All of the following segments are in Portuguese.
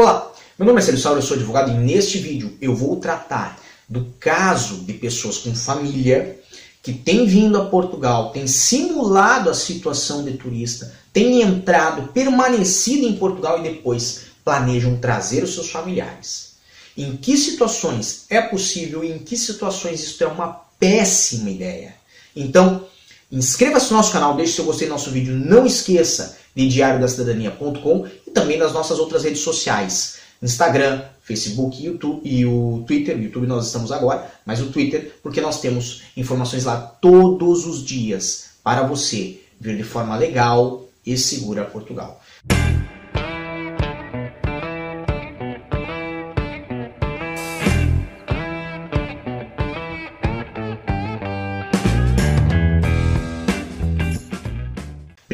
Olá, meu nome é Célio Saulo, eu sou advogado e neste vídeo eu vou tratar do caso de pessoas com família que têm vindo a Portugal, têm simulado a situação de turista, têm entrado, permanecido em Portugal e depois planejam trazer os seus familiares. Em que situações é possível e em que situações isso é uma péssima ideia. Então, inscreva-se no nosso canal, deixe seu gostei do nosso vídeo, não esqueça de diariodacidadania.com e também nas nossas outras redes sociais. Instagram, Facebook, YouTube e o Twitter. No YouTube nós estamos agora, mas o Twitter, porque nós temos informações lá todos os dias para você vir de forma legal e segura Portugal.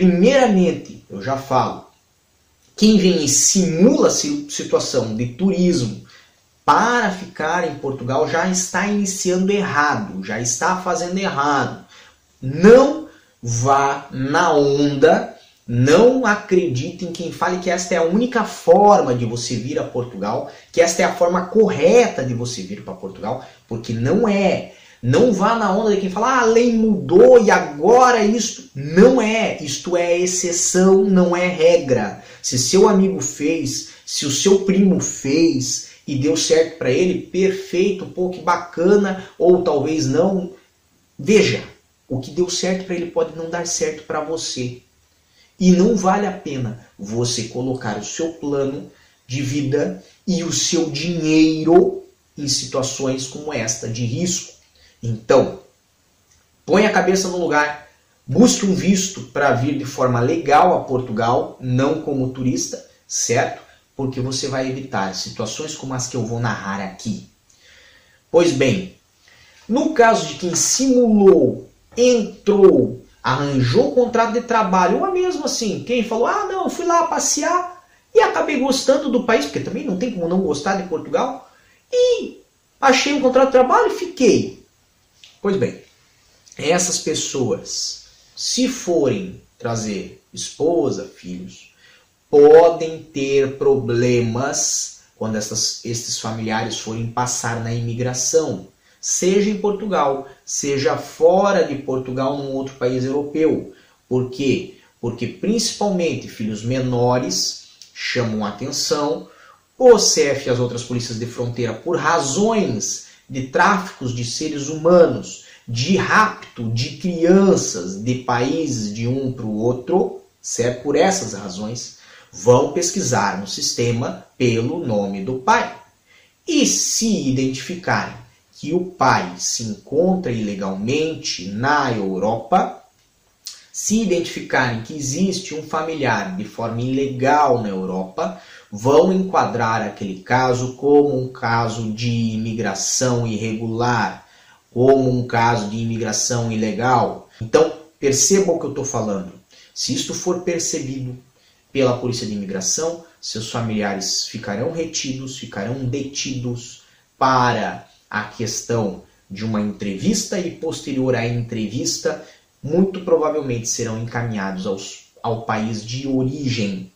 Primeiramente, eu já falo, quem vem e simula situação de turismo para ficar em Portugal já está iniciando errado, já está fazendo errado. Não vá na onda, não acredite em quem fale que esta é a única forma de você vir a Portugal, que esta é a forma correta de você vir para Portugal, porque não é. Não vá na onda de quem fala, ah, a lei mudou e agora isto. Não é. Isto é exceção, não é regra. Se seu amigo fez, se o seu primo fez e deu certo para ele, perfeito, pô, que bacana, ou talvez não. Veja, o que deu certo para ele pode não dar certo para você. E não vale a pena você colocar o seu plano de vida e o seu dinheiro em situações como esta de risco. Então, põe a cabeça no lugar, busque um visto para vir de forma legal a Portugal, não como turista, certo? Porque você vai evitar situações como as que eu vou narrar aqui. Pois bem, no caso de quem simulou, entrou, arranjou contrato de trabalho, ou mesmo assim, quem falou, ah não, fui lá passear e acabei gostando do país, porque também não tem como não gostar de Portugal, e achei um contrato de trabalho e fiquei. Pois bem, essas pessoas, se forem trazer esposa, filhos, podem ter problemas quando essas, esses familiares forem passar na imigração, seja em Portugal, seja fora de Portugal, num outro país europeu. Por quê? Porque principalmente filhos menores chamam atenção, o CF e as outras polícias de fronteira, por razões de tráficos de seres humanos, de rapto de crianças de países de um para o outro, certo? Por essas razões, vão pesquisar no sistema pelo nome do pai. E se identificarem que o pai se encontra ilegalmente na Europa, se identificarem que existe um familiar de forma ilegal na Europa, vão enquadrar aquele caso como um caso de imigração irregular, como um caso de imigração ilegal. Então, percebam o que eu estou falando. Se isto for percebido pela Polícia de Imigração, seus familiares ficarão retidos, ficarão detidos para a questão de uma entrevista e posterior à entrevista, muito provavelmente serão encaminhados aos, ao país de origem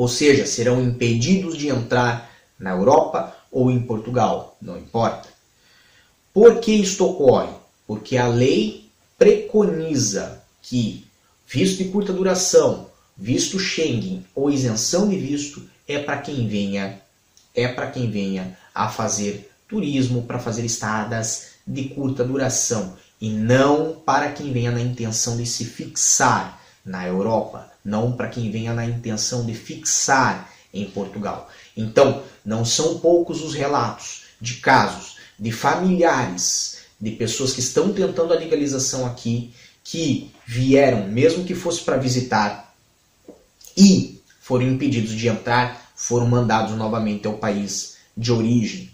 ou seja, serão impedidos de entrar na Europa ou em Portugal, não importa. Por que isto ocorre? Porque a lei preconiza que visto de curta duração, visto Schengen ou isenção de visto é para quem venha é para quem venha a fazer turismo, para fazer estadas de curta duração e não para quem venha na intenção de se fixar na Europa não para quem venha na intenção de fixar em Portugal. Então, não são poucos os relatos de casos de familiares de pessoas que estão tentando a legalização aqui, que vieram, mesmo que fosse para visitar, e foram impedidos de entrar, foram mandados novamente ao país de origem.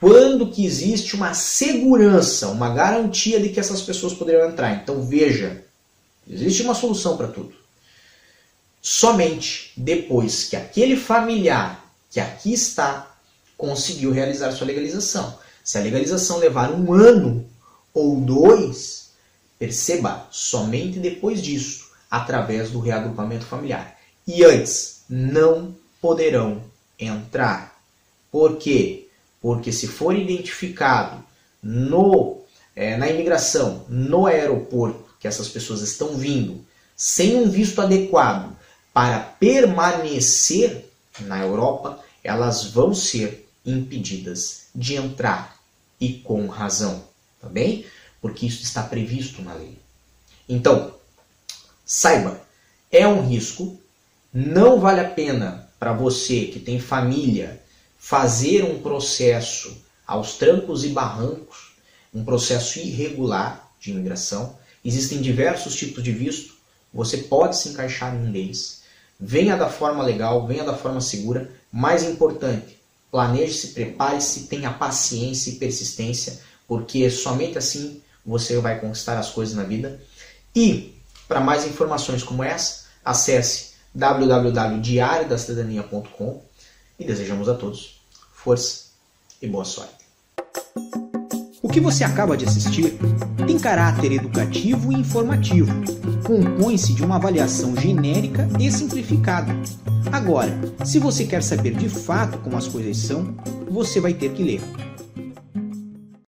Quando que existe uma segurança, uma garantia de que essas pessoas poderiam entrar? Então veja, existe uma solução para tudo somente depois que aquele familiar que aqui está conseguiu realizar sua legalização. Se a legalização levar um ano ou dois, perceba, somente depois disso, através do reagrupamento familiar. E antes, não poderão entrar. Por quê? Porque se for identificado no, é, na imigração, no aeroporto, que essas pessoas estão vindo sem um visto adequado para permanecer na Europa, elas vão ser impedidas de entrar e com razão, tá bem? Porque isso está previsto na lei. Então, saiba, é um risco, não vale a pena para você que tem família fazer um processo aos trancos e barrancos, um processo irregular de imigração. Existem diversos tipos de visto, você pode se encaixar em um deles. Venha da forma legal, venha da forma segura. Mais importante, planeje-se, prepare-se, tenha paciência e persistência, porque somente assim você vai conquistar as coisas na vida. E para mais informações como essa, acesse www.diariodacidadania.com e desejamos a todos força e boa sorte. O que você acaba de assistir tem caráter educativo e informativo. Compõe-se de uma avaliação genérica e simplificada. Agora, se você quer saber de fato como as coisas são, você vai ter que ler.